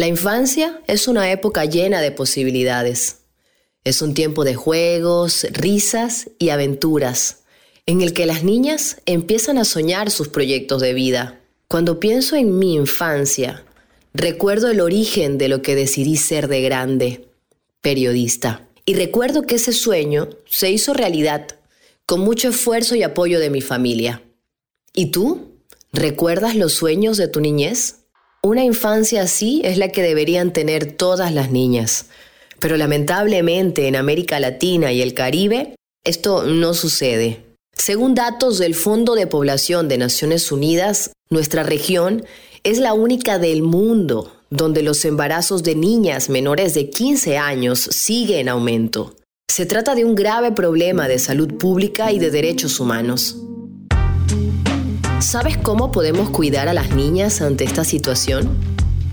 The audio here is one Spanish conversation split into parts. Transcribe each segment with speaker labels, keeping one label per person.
Speaker 1: La infancia es una época llena de posibilidades. Es un tiempo de juegos, risas y aventuras, en el que las niñas empiezan a soñar sus proyectos de vida. Cuando pienso en mi infancia, recuerdo el origen de lo que decidí ser de grande, periodista. Y recuerdo que ese sueño se hizo realidad, con mucho esfuerzo y apoyo de mi familia. ¿Y tú? ¿Recuerdas los sueños de tu niñez? Una infancia así es la que deberían tener todas las niñas. Pero lamentablemente en América Latina y el Caribe esto no sucede. Según datos del Fondo de Población de Naciones Unidas, nuestra región es la única del mundo donde los embarazos de niñas menores de 15 años sigue en aumento. Se trata de un grave problema de salud pública y de derechos humanos. ¿Sabes cómo podemos cuidar a las niñas ante esta situación?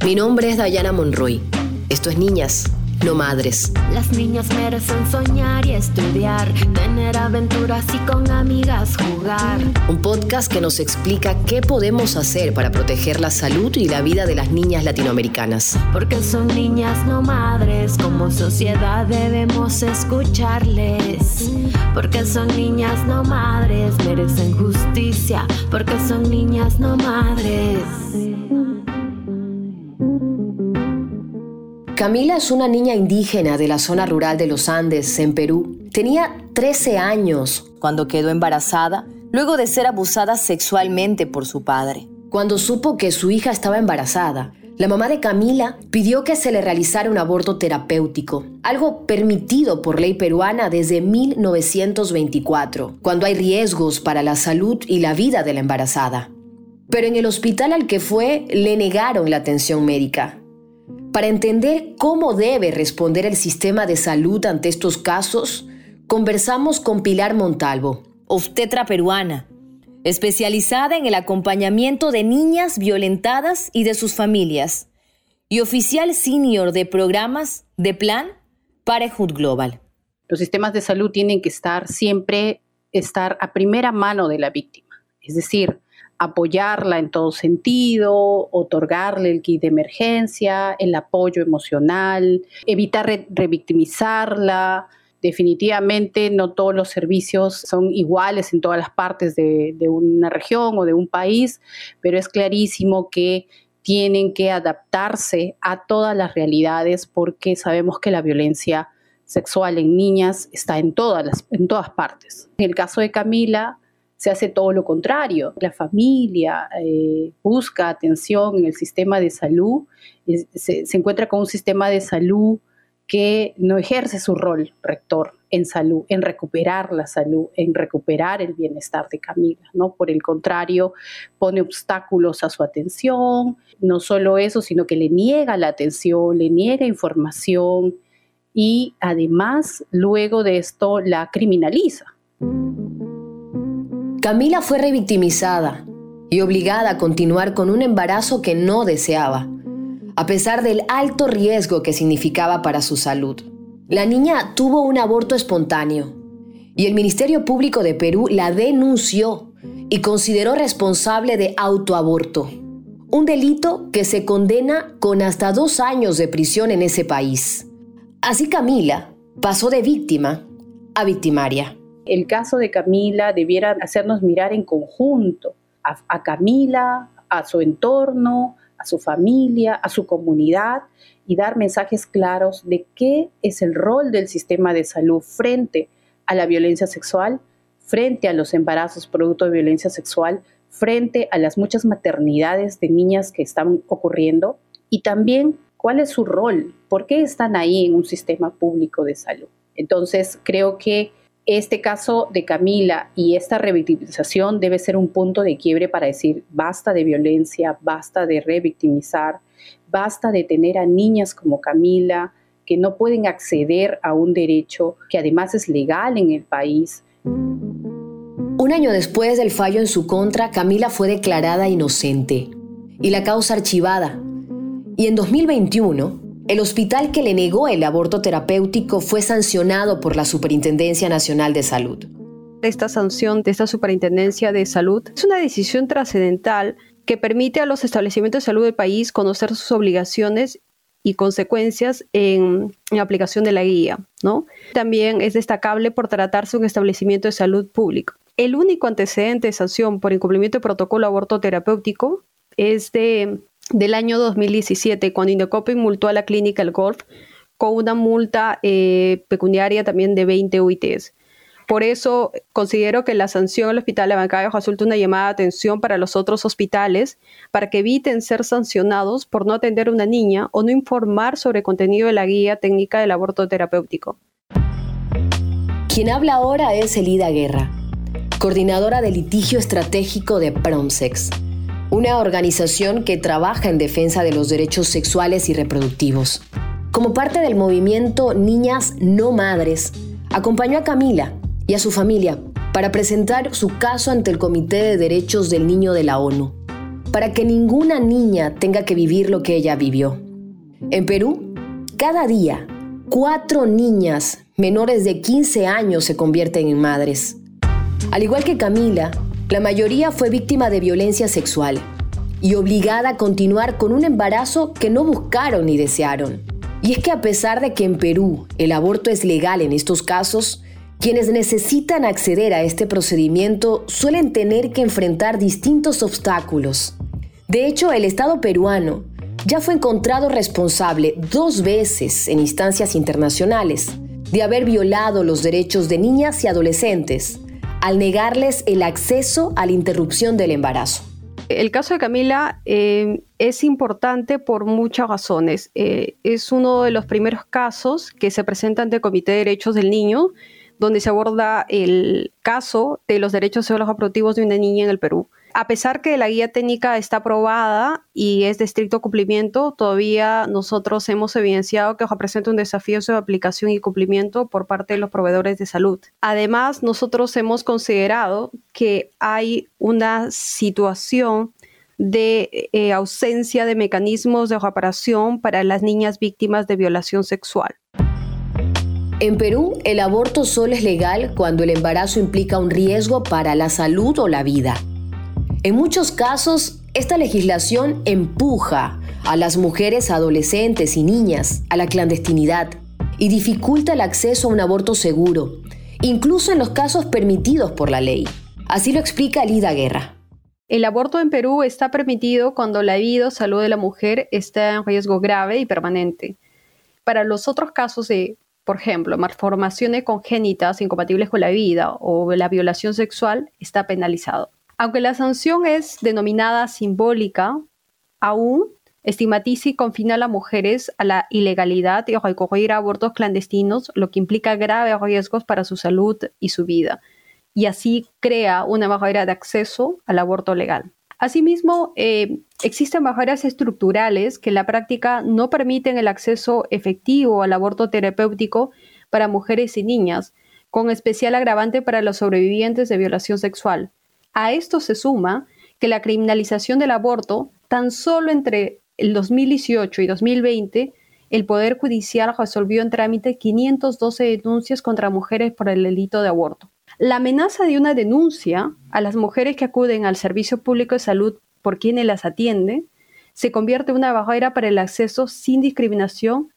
Speaker 1: Mi nombre es Dayana Monroy. Esto es Niñas, no madres.
Speaker 2: Las niñas merecen soñar y estudiar, tener aventuras y con amigas jugar.
Speaker 1: Un podcast que nos explica qué podemos hacer para proteger la salud y la vida de las niñas latinoamericanas.
Speaker 2: Porque son niñas no madres, como sociedad debemos escucharles. Porque son niñas no madres, merecen justicia. Porque son niñas no madres.
Speaker 1: Camila es una niña indígena de la zona rural de los Andes, en Perú. Tenía 13 años cuando quedó embarazada, luego de ser abusada sexualmente por su padre. Cuando supo que su hija estaba embarazada, la mamá de Camila pidió que se le realizara un aborto terapéutico, algo permitido por ley peruana desde 1924, cuando hay riesgos para la salud y la vida de la embarazada. Pero en el hospital al que fue le negaron la atención médica para entender cómo debe responder el sistema de salud ante estos casos, conversamos con Pilar Montalvo, obstetra peruana, especializada en el acompañamiento de niñas violentadas y de sus familias, y oficial senior de programas de Plan Parenthood Global.
Speaker 3: Los sistemas de salud tienen que estar siempre estar a primera mano de la víctima, es decir, apoyarla en todo sentido, otorgarle el kit de emergencia, el apoyo emocional, evitar revictimizarla. Definitivamente no todos los servicios son iguales en todas las partes de, de una región o de un país, pero es clarísimo que tienen que adaptarse a todas las realidades porque sabemos que la violencia sexual en niñas está en todas, las, en todas partes. En el caso de Camila, se hace todo lo contrario. La familia eh, busca atención en el sistema de salud, se, encuentra con un sistema de salud que no ejerce su rol rector en salud, en recuperar la salud, en recuperar el bienestar de Camila, ¿no? Por el contrario, pone obstáculos a su atención, no solo eso, sino que le niega la atención, le niega información y además luego de esto la criminaliza.
Speaker 1: Camila fue revictimizada y obligada a continuar con un embarazo que no deseaba, a pesar del alto riesgo que significaba para su salud. La niña tuvo un aborto espontáneo y el Ministerio Público de Perú la denunció y consideró responsable de autoaborto, un delito que se condena con hasta dos años de prisión en ese país. Así Camila pasó de víctima a victimaria.
Speaker 3: El caso de Camila debiera hacernos mirar en conjunto a, Camila, a su entorno, a su familia, a su comunidad y dar mensajes claros de qué es el rol del sistema de salud frente a la violencia sexual, frente a los embarazos producto de violencia sexual, frente a las muchas maternidades de niñas que están ocurriendo y también cuál es su rol, por qué están ahí en un sistema público de salud. Entonces, creo que este caso de Camila y esta revictimización debe ser un punto de quiebre para decir basta de violencia, basta de revictimizar, basta de tener a niñas como Camila que no pueden acceder a un derecho que además es legal en el país.
Speaker 1: Un año después del fallo en su contra, Camila fue declarada inocente y la causa archivada. Y en 2021, el hospital que le negó el aborto terapéutico fue sancionado por la Superintendencia Nacional de Salud.
Speaker 4: Esta sanción de esta Superintendencia de Salud es una decisión trascendental que permite a los establecimientos de salud del país conocer sus obligaciones y consecuencias en, la aplicación de la guía. ¿no? También es destacable por tratarse un establecimiento de salud público. El único antecedente de sanción por incumplimiento de protocolo aborto terapéutico es de, del año 2017, cuando Indocoping multó a la clínica El Golf con una multa eh, pecuniaria también de 20 UITs. Por eso considero que la sanción al Hospital de Bancayo resulta una llamada de atención para los otros hospitales para que eviten ser sancionados por no atender a una niña o no informar sobre el contenido de la guía técnica del aborto terapéutico.
Speaker 1: Quien habla ahora es Elida Guerra, coordinadora de litigio estratégico de Promsex, una organización que trabaja en defensa de los derechos sexuales y reproductivos. Como parte del movimiento Niñas No Madres, acompañó a Camila, y a su familia para presentar su caso ante el Comité de Derechos del Niño de la ONU, para que ninguna niña tenga que vivir lo que ella vivió. En Perú, cada día, cuatro niñas menores de 15 años se convierten en madres. Al igual que Camila, la mayoría fue víctima de violencia sexual y obligada a continuar con un embarazo que no buscaron ni desearon. Y es que a pesar de que en Perú el aborto es legal en estos casos, quienes necesitan acceder a este procedimiento suelen tener que enfrentar distintos obstáculos. De hecho, el Estado peruano ya fue encontrado responsable dos veces en instancias internacionales de haber violado los derechos de niñas y adolescentes al negarles el acceso a la interrupción del embarazo.
Speaker 4: El caso de Camila eh, es importante por muchas razones. Eh, es uno de los primeros casos que se presenta ante el Comité de Derechos del Niño donde se aborda el caso de los derechos sexuales reproductivos de una niña en el Perú. A pesar que la guía técnica está aprobada y es de estricto cumplimiento, todavía nosotros hemos evidenciado que presenta un desafío de aplicación y cumplimiento por parte de los proveedores de salud. Además, nosotros hemos considerado que hay una situación de eh, ausencia de mecanismos de reparación para las niñas víctimas de violación sexual.
Speaker 1: En Perú, el aborto solo es legal cuando el embarazo implica un riesgo para la salud o la vida. En muchos casos, esta legislación empuja a las mujeres adolescentes y niñas a la clandestinidad y dificulta el acceso a un aborto seguro, incluso en los casos permitidos por la ley. Así lo explica Lida Guerra.
Speaker 4: El aborto en Perú está permitido cuando la vida o salud de la mujer está en riesgo grave y permanente. Para los otros casos de por ejemplo, malformaciones congénitas incompatibles con la vida o la violación sexual, está penalizado. Aunque la sanción es denominada simbólica, aún estigmatiza y confina a las mujeres a la ilegalidad y a recurrir abortos clandestinos, lo que implica graves riesgos para su salud y su vida, y así crea una barrera de acceso al aborto legal. Asimismo, eh, existen barreras estructurales que en la práctica no permiten el acceso efectivo al aborto terapéutico para mujeres y niñas, con especial agravante para los sobrevivientes de violación sexual. A esto se suma que la criminalización del aborto, tan solo entre el 2018 y 2020, el Poder Judicial resolvió en trámite 512 denuncias contra mujeres por el delito de aborto. La amenaza de una denuncia a las mujeres que acuden al Servicio Público de Salud por quienes las atiende se convierte en una barrera para el acceso sin discriminación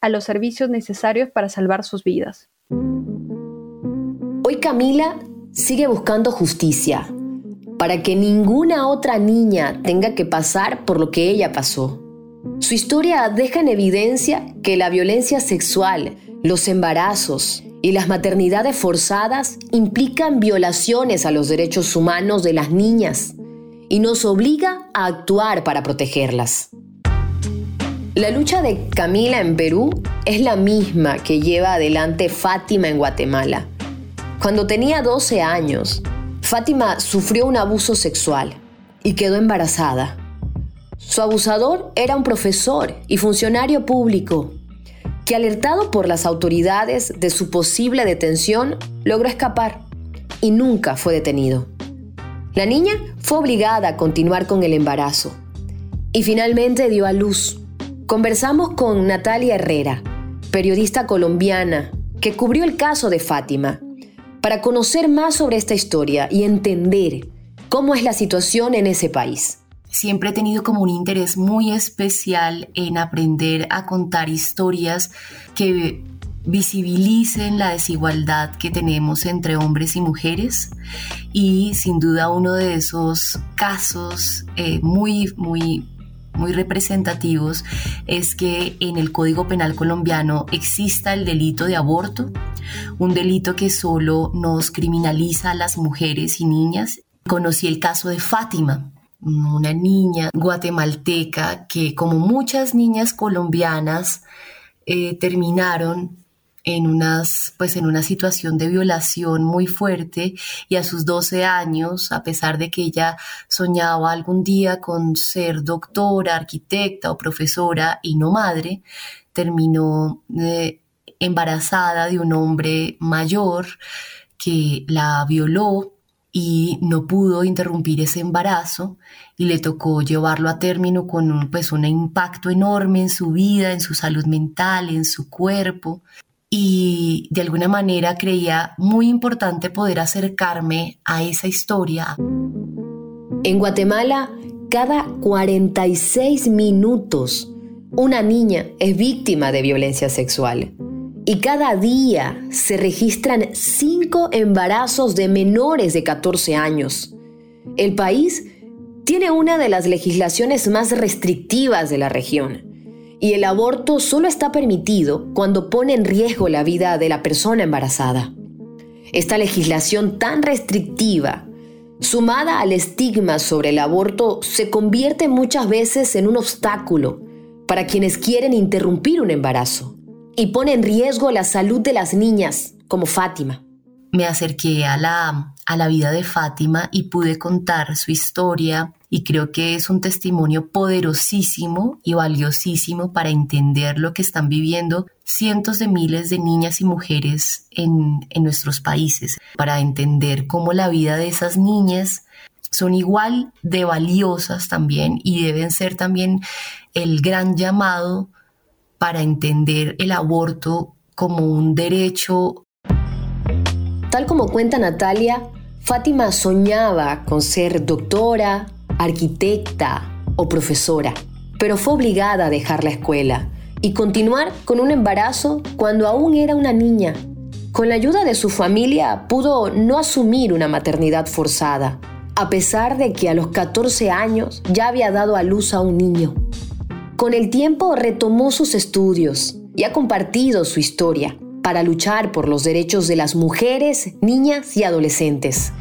Speaker 4: a los servicios necesarios para salvar sus vidas.
Speaker 1: Hoy Camila sigue buscando justicia para que ninguna otra niña tenga que pasar por lo que ella pasó. Su historia deja en evidencia que la violencia sexual, los embarazos, y las maternidades forzadas implican violaciones a los derechos humanos de las niñas y nos obliga a actuar para protegerlas. La lucha de Camila en Perú es la misma que lleva adelante Fátima en Guatemala. Cuando tenía 12 años, Fátima sufrió un abuso sexual y quedó embarazada. Su abusador era un profesor y funcionario público que alertado por las autoridades de su posible detención, logró escapar y nunca fue detenido. La niña fue obligada a continuar con el embarazo y finalmente dio a luz. Conversamos con Natalia Herrera, periodista colombiana que cubrió el caso de Fátima, para conocer más sobre esta historia y entender cómo es la situación en ese país.
Speaker 5: Siempre he tenido como un interés muy especial en aprender a contar historias que visibilicen la desigualdad que tenemos entre hombres y mujeres y sin duda uno de esos casos eh, muy, muy, muy representativos es que en el Código Penal colombiano exista el delito de aborto, un delito que solo nos criminaliza a las mujeres y niñas. Conocí el caso de Fátima, una niña guatemalteca que como muchas niñas colombianas eh, terminaron en, unas, pues en una situación de violación muy fuerte y a sus 12 años, a pesar de que ella soñaba algún día con ser doctora, arquitecta o profesora y no madre, terminó eh, embarazada de un hombre mayor que la violó y no pudo interrumpir ese embarazo y le tocó llevarlo a término con un, pues, un impacto enorme en su vida, en su salud mental, en su cuerpo y de alguna manera creía muy importante poder acercarme a esa historia.
Speaker 1: En Guatemala, cada 46 minutos, una niña es víctima de violencia sexual. Y cada día se registran cinco embarazos de menores de 14 años. El país tiene una de las legislaciones más restrictivas de la región y el aborto solo está permitido cuando pone en riesgo la vida de la persona embarazada. Esta legislación tan restrictiva, sumada al estigma sobre el aborto, se convierte muchas veces en un obstáculo para quienes quieren interrumpir un embarazo y pone en riesgo la salud de las niñas, como Fátima.
Speaker 5: Me acerqué a la, a la vida de Fátima y pude contar su historia y creo que es un testimonio poderosísimo y valiosísimo para entender lo que están viviendo cientos de miles de niñas y mujeres en, en nuestros países, para entender cómo la vida de esas niñas son igual de valiosas también y deben ser también el gran llamado para entender el aborto como un derecho.
Speaker 1: Tal como cuenta Natalia, Fátima soñaba con ser doctora, arquitecta o profesora, pero fue obligada a dejar la escuela y continuar con un embarazo cuando aún era una niña. Con la ayuda de su familia pudo no asumir una maternidad forzada, a pesar de que a los 14 años ya había dado a luz a un niño. Con el tiempo retomó sus estudios y ha compartido su historia para luchar por los derechos de las mujeres, niñas y adolescentes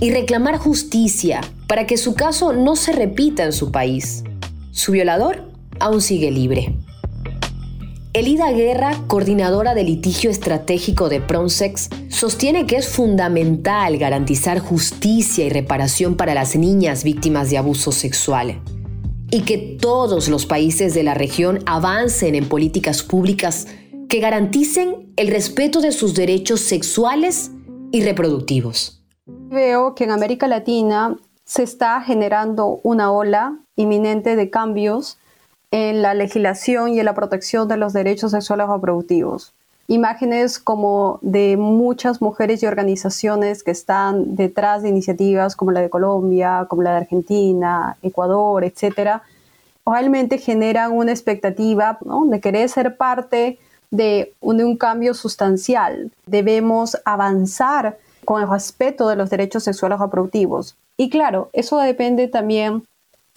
Speaker 1: y reclamar justicia para que su caso no se repita en su país. Su violador aún sigue libre. Elida Guerra, coordinadora de litigio estratégico de Pronsex, sostiene que es fundamental garantizar justicia y reparación para las niñas víctimas de abuso sexual y que todos los países de la región avancen en políticas públicas que garanticen el respeto de sus derechos sexuales y reproductivos.
Speaker 4: Veo que en América Latina se está generando una ola inminente de cambios en la legislación y en la protección de los derechos sexuales reproductivos. Imágenes como de muchas mujeres y organizaciones que están detrás de iniciativas como la de Colombia, como la de Argentina, Ecuador, etcétera, realmente generan una expectativa de querer ser parte de un, cambio sustancial. Debemos avanzar con el respeto de los derechos sexuales reproductivos. Y claro, eso depende también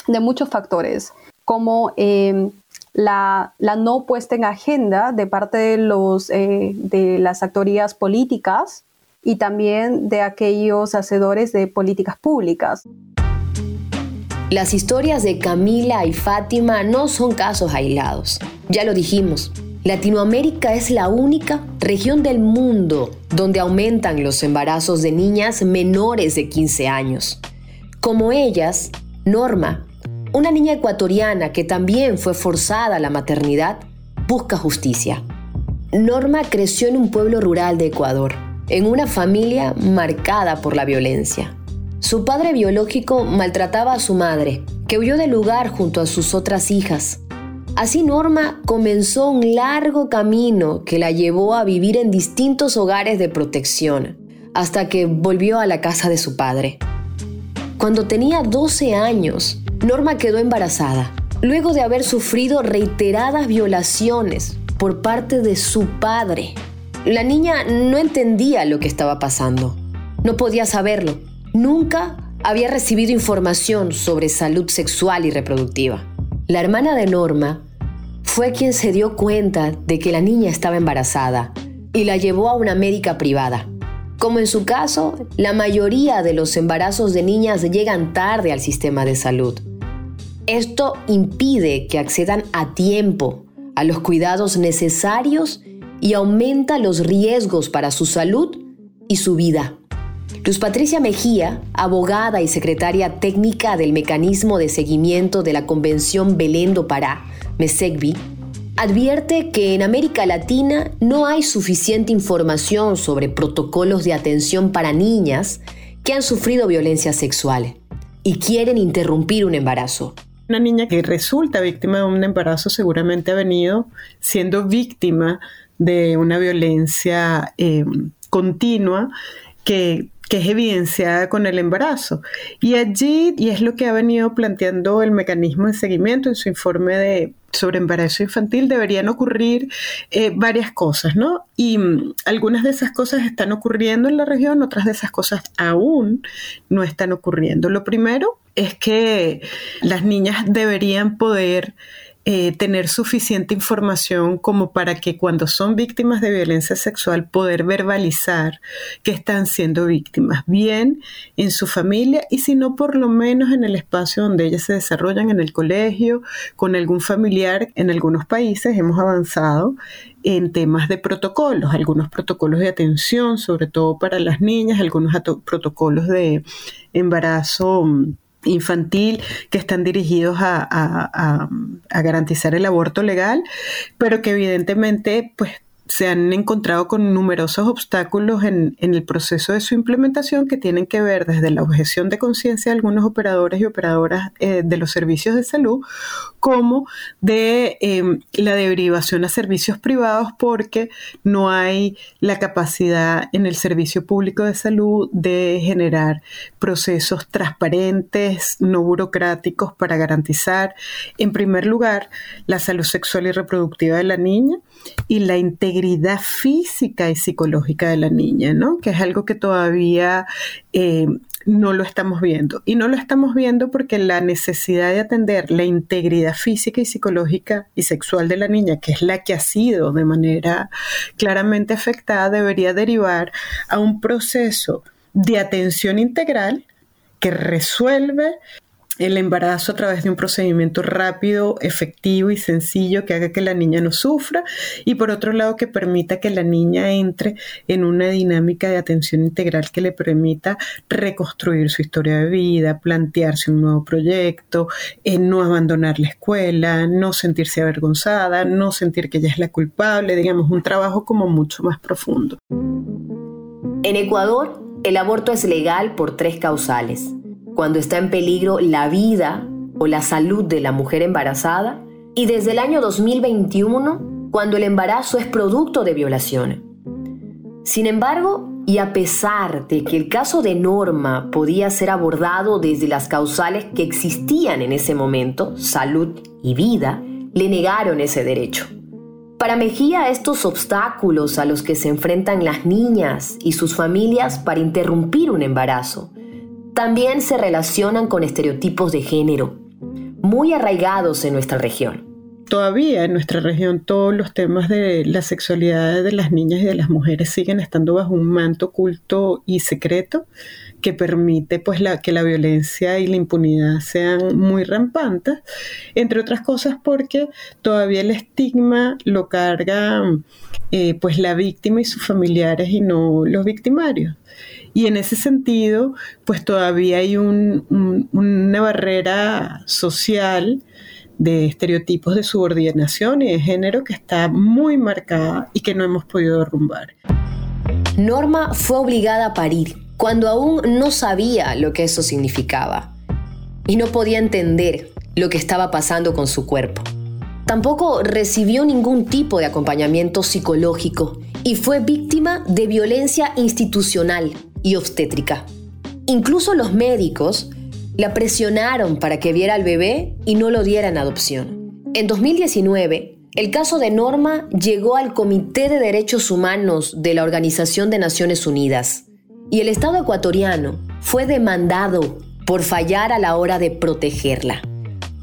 Speaker 4: de muchos factores, como em, la, no puesta en agenda de parte de, los, eh, de las actorías políticas y también de aquellos hacedores de políticas públicas.
Speaker 1: Las historias de Camila y Fátima no son casos aislados. Ya lo dijimos, Latinoamérica es la única región del mundo donde aumentan los embarazos de niñas menores de 15 años. Como ellas, Norma, una niña ecuatoriana que también fue forzada a la maternidad, busca justicia. Norma creció en un pueblo rural de Ecuador, en una familia marcada por la violencia. Su padre biológico maltrataba a su madre, que huyó del lugar junto a sus otras hijas. Así Norma comenzó un largo camino que la llevó a vivir en distintos hogares de protección, hasta que volvió a la casa de su padre. Cuando tenía 12 años, Norma quedó embarazada luego de haber sufrido reiteradas violaciones por parte de su padre. La niña no entendía lo que estaba pasando, no podía saberlo, nunca había recibido información sobre salud sexual y reproductiva. La hermana de Norma fue quien se dio cuenta de que la niña estaba embarazada y la llevó a una médica privada. Como en su caso, la mayoría de los embarazos de niñas llegan tarde al sistema de salud. Esto impide que accedan a tiempo a los cuidados necesarios y aumenta los riesgos para su salud y su vida. Luz Patricia Mejía, abogada y secretaria técnica del Mecanismo de Seguimiento de la Convención Belén do Pará, MESECBI, advierte que en América Latina no hay suficiente información sobre protocolos de atención para niñas que han sufrido violencia sexual y quieren interrumpir un embarazo.
Speaker 6: Una niña que resulta víctima de un embarazo seguramente ha venido siendo víctima de una violencia eh, continua que que es evidenciada con el embarazo. Y allí, y es lo que ha venido planteando el mecanismo de seguimiento en su informe de, sobre embarazo infantil, deberían ocurrir eh, varias cosas, ¿no? Y mm, algunas de esas cosas están ocurriendo en la región, otras de esas cosas aún no están ocurriendo. Lo primero es que las niñas deberían poder eh, tener suficiente información como para que cuando son víctimas de violencia sexual poder verbalizar que están siendo víctimas, bien en su familia y si no por lo menos en el espacio donde ellas se desarrollan, en el colegio, con algún familiar. En algunos países hemos avanzado en temas de protocolos, algunos protocolos de atención, sobre todo para las niñas, algunos protocolos de embarazo mm, infantil que están dirigidos a, garantizar el aborto legal, pero que evidentemente pues se han encontrado con numerosos obstáculos en, el proceso de su implementación que tienen que ver desde la objeción de conciencia de algunos operadores y operadoras eh, de los servicios de salud, como de em, la derivación a servicios privados porque no hay la capacidad en el servicio público de salud de generar procesos transparentes, no burocráticos para garantizar, en primer lugar, la salud sexual y reproductiva de la niña y la integridad física y psicológica de la niña, ¿no? Que es algo que todavía eh, no lo estamos viendo. Y no lo estamos viendo porque la necesidad de atender la integridad física y psicológica y sexual de la niña, que es la que ha sido de manera claramente afectada, debería derivar a un proceso de atención integral que resuelve el embarazo a través de un procedimiento rápido, efectivo y sencillo que haga que la niña no sufra y por otro lado que permita que la niña entre en una dinámica de atención integral que le permita reconstruir su historia de vida, plantearse un nuevo proyecto, eh, no abandonar la escuela, no sentirse avergonzada, no sentir que ella es la culpable, digamos, un trabajo como mucho más profundo.
Speaker 1: En Ecuador, el aborto es legal por tres causales cuando está en peligro la vida o la salud de la mujer embarazada y desde el año 2021 cuando el embarazo es producto de violación. Sin embargo, y a pesar de que el caso de Norma podía ser abordado desde las causales que existían en ese momento, salud y vida, le negaron ese derecho. Para Mejía, estos obstáculos a los que se enfrentan las niñas y sus familias para interrumpir un embarazo también se relacionan con estereotipos de género, muy arraigados en nuestra región.
Speaker 6: Todavía en nuestra región todos los temas de la sexualidad de las niñas y de las mujeres siguen estando bajo un manto oculto y secreto que permite pues que la violencia y la impunidad sean muy rampantes, entre otras cosas porque todavía el estigma lo carga eh, pues la víctima y sus familiares y no los victimarios. Y en ese sentido, pues todavía hay una barrera social de estereotipos de subordinación y de género que está muy marcada y que no hemos podido derrumbar.
Speaker 1: Norma fue obligada a parir cuando aún no sabía lo que eso significaba y no podía entender lo que estaba pasando con su cuerpo. Tampoco recibió ningún tipo de acompañamiento psicológico y fue víctima de violencia institucional y obstétrica. Incluso los médicos La presionaron para que viera al bebé y no lo diera en adopción. En 2019, el caso de Norma llegó al Comité de Derechos Humanos de la Organización de Naciones Unidas y el Estado ecuatoriano fue demandado por fallar a la hora de protegerla.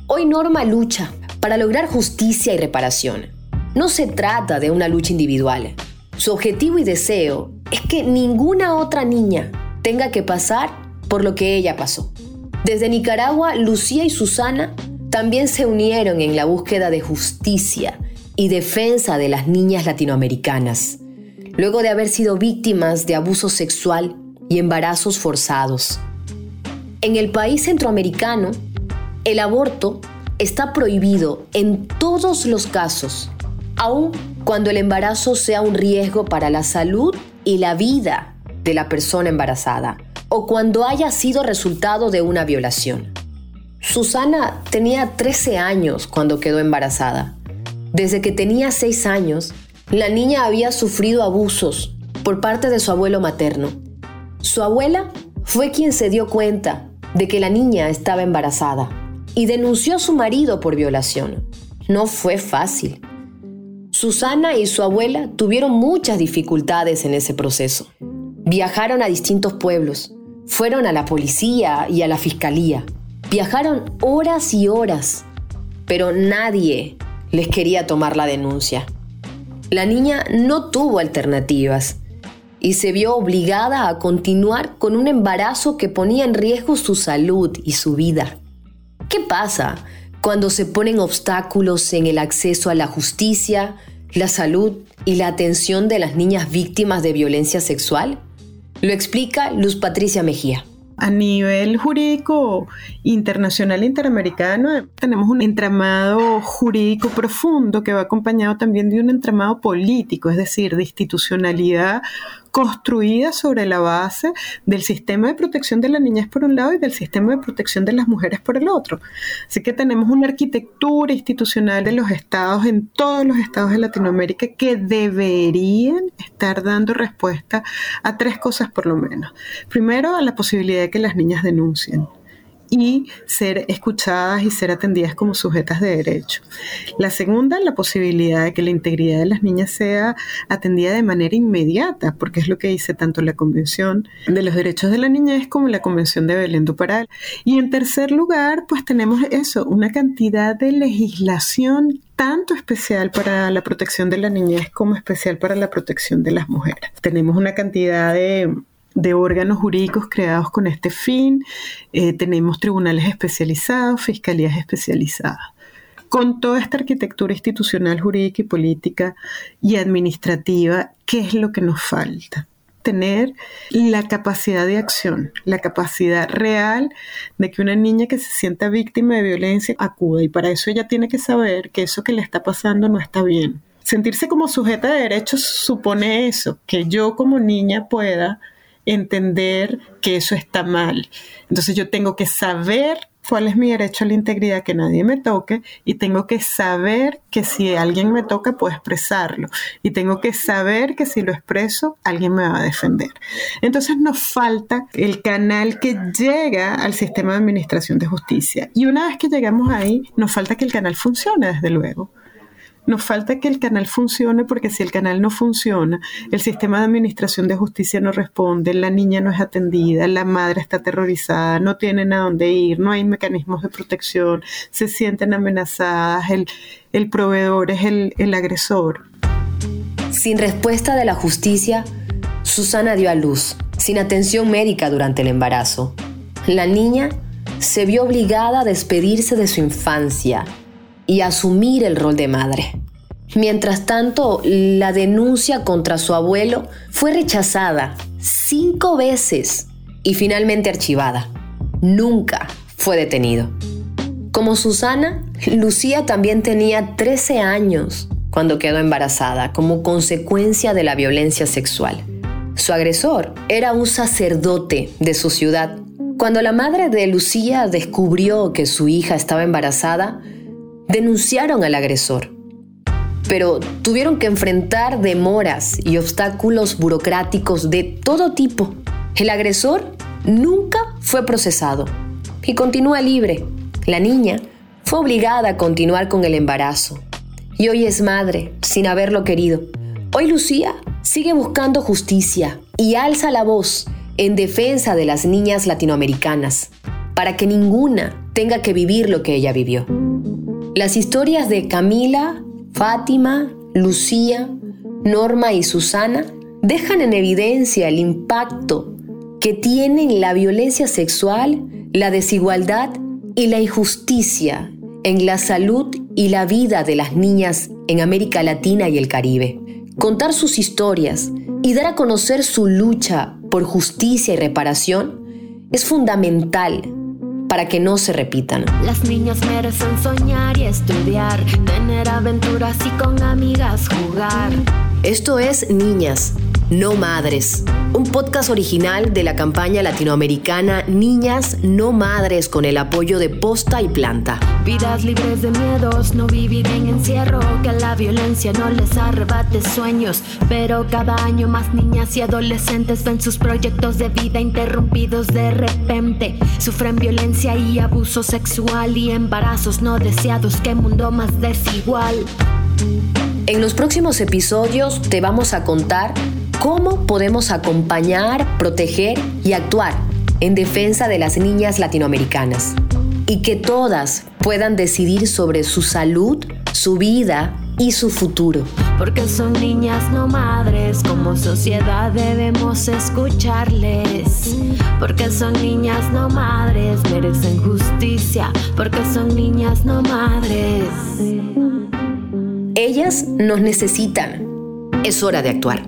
Speaker 1: Hoy Norma lucha para lograr justicia y reparación. No se trata de una lucha individual. Su objetivo y deseo es que ninguna otra niña tenga que pasar por lo que ella pasó. Desde Nicaragua, Lucía y Susana también se unieron en la búsqueda de justicia y defensa de las niñas latinoamericanas, luego de haber sido víctimas de abuso sexual y embarazos forzados. En el país centroamericano, el aborto está prohibido en todos los casos, aun cuando el embarazo sea un riesgo para la salud y la vida de la persona embarazada o cuando haya sido resultado de una violación. Susana tenía 13 años cuando quedó embarazada. Desde que tenía 6 años, la niña había sufrido abusos por parte de su abuelo materno. Su abuela fue quien se dio cuenta de que la niña estaba embarazada y denunció a su marido por violación. No fue fácil. Susana y su abuela tuvieron muchas dificultades en ese proceso. Viajaron a distintos pueblos, fueron a la policía y a la fiscalía. Viajaron horas y horas, pero nadie les quería tomar la denuncia. La niña no tuvo alternativas y se vio obligada a continuar con un embarazo que ponía en riesgo su salud y su vida. ¿Qué pasa cuando se ponen obstáculos en el acceso a la justicia, la salud y la atención de las niñas víctimas de violencia sexual? Lo explica Luz Patricia Mejía.
Speaker 6: A nivel jurídico internacional e interamericano tenemos un entramado jurídico profundo que va acompañado también de un entramado político, es decir, de institucionalidad construida sobre la base del sistema de protección de la niñez por un lado y del sistema de protección de las mujeres por el otro. Así que tenemos una arquitectura institucional de los estados en todos los estados de Latinoamérica que deberían estar dando respuesta a tres cosas por lo menos. Primero, a la posibilidad de que las niñas denuncien y ser escuchadas y ser atendidas como sujetas de derecho. La segunda, la posibilidad de que la integridad de las niñas sea atendida de manera inmediata, porque es lo que dice tanto la Convención de los Derechos de la Niñez como la Convención de Belén do Pará. Y en tercer lugar, pues tenemos eso, una cantidad de legislación tanto especial para la protección de la niñez como especial para la protección de las mujeres. Tenemos una cantidad de de órganos jurídicos creados con este fin. Eh, tenemos tribunales especializados, fiscalías especializadas. Con toda esta arquitectura institucional, jurídica y política y administrativa, ¿qué es lo que nos falta? tener la capacidad de acción, la capacidad real de que una niña que se sienta víctima de violencia acuda y para eso ella tiene que saber que eso que le está pasando no está bien. Sentirse como sujeta de derechos supone eso, que yo como niña pueda entender que eso está mal. Entonces yo tengo que saber cuál es mi derecho a la integridad, que nadie me toque, y tengo que saber que si alguien me toca, puedo expresarlo, y tengo que saber que si lo expreso, alguien me va a defender. Entonces nos falta el canal que llega al sistema de administración de justicia. Y una vez que llegamos ahí, nos falta que el canal funcione, desde luego. Nos falta que el canal funcione porque si el canal no funciona, el sistema de administración de justicia no responde, la niña no es atendida, la madre está aterrorizada, no tienen a dónde ir, no hay mecanismos de protección, se sienten amenazadas, el, proveedor es el, el agresor.
Speaker 1: Sin respuesta de la justicia, Susana dio a luz, sin atención médica durante el embarazo. La niña se vio obligada a despedirse de su infancia y asumir el rol de madre. Mientras tanto, la denuncia contra su abuelo fue rechazada cinco veces y finalmente archivada. Nunca fue detenido. Como Susana, Lucía también tenía 13 años cuando quedó embarazada como consecuencia de la violencia sexual. Su agresor era un sacerdote de su ciudad. Cuando la madre de Lucía descubrió que su hija estaba embarazada, denunciaron al agresor, pero tuvieron que enfrentar demoras y obstáculos burocráticos de todo tipo. El agresor nunca fue procesado. y continúa libre. La niña fue obligada a continuar con el embarazo y hoy es madre sin haberlo querido. Hoy Lucía sigue buscando justicia y alza la voz en defensa de las niñas latinoamericanas, para que ninguna tenga que vivir lo que ella vivió. Las historias de Camila, Fátima, Lucía, Norma y Susana dejan en evidencia el impacto que tienen la violencia sexual, la desigualdad y la injusticia en la salud y la vida de las niñas en América Latina y el Caribe. Contar sus historias y dar a conocer su lucha por justicia y reparación es fundamental para que no se repitan.
Speaker 2: Las niñas merecen soñar y estudiar, tener aventuras y con amigas jugar.
Speaker 1: Esto es Niñas, no Madres, un podcast original de la campaña latinoamericana Niñas No Madres con el apoyo de Posta y Planta.
Speaker 2: Vidas libres de miedos, no vivir en encierro, que la violencia no les arrebate sueños. Pero cada año más niñas y adolescentes ven sus proyectos de vida interrumpidos de repente. Sufren violencia y abuso sexual y embarazos no deseados, qué mundo más desigual.
Speaker 1: En los próximos episodios te vamos a contar cómo podemos acompañar, proteger y actuar en defensa de las niñas latinoamericanas y que todas puedan decidir sobre su salud, su vida y su futuro.
Speaker 2: Porque son niñas no madres, como sociedad debemos escucharles. Porque son niñas no madres, merecen justicia. Porque son niñas no madres.
Speaker 1: Ellas nos necesitan. Es hora de actuar.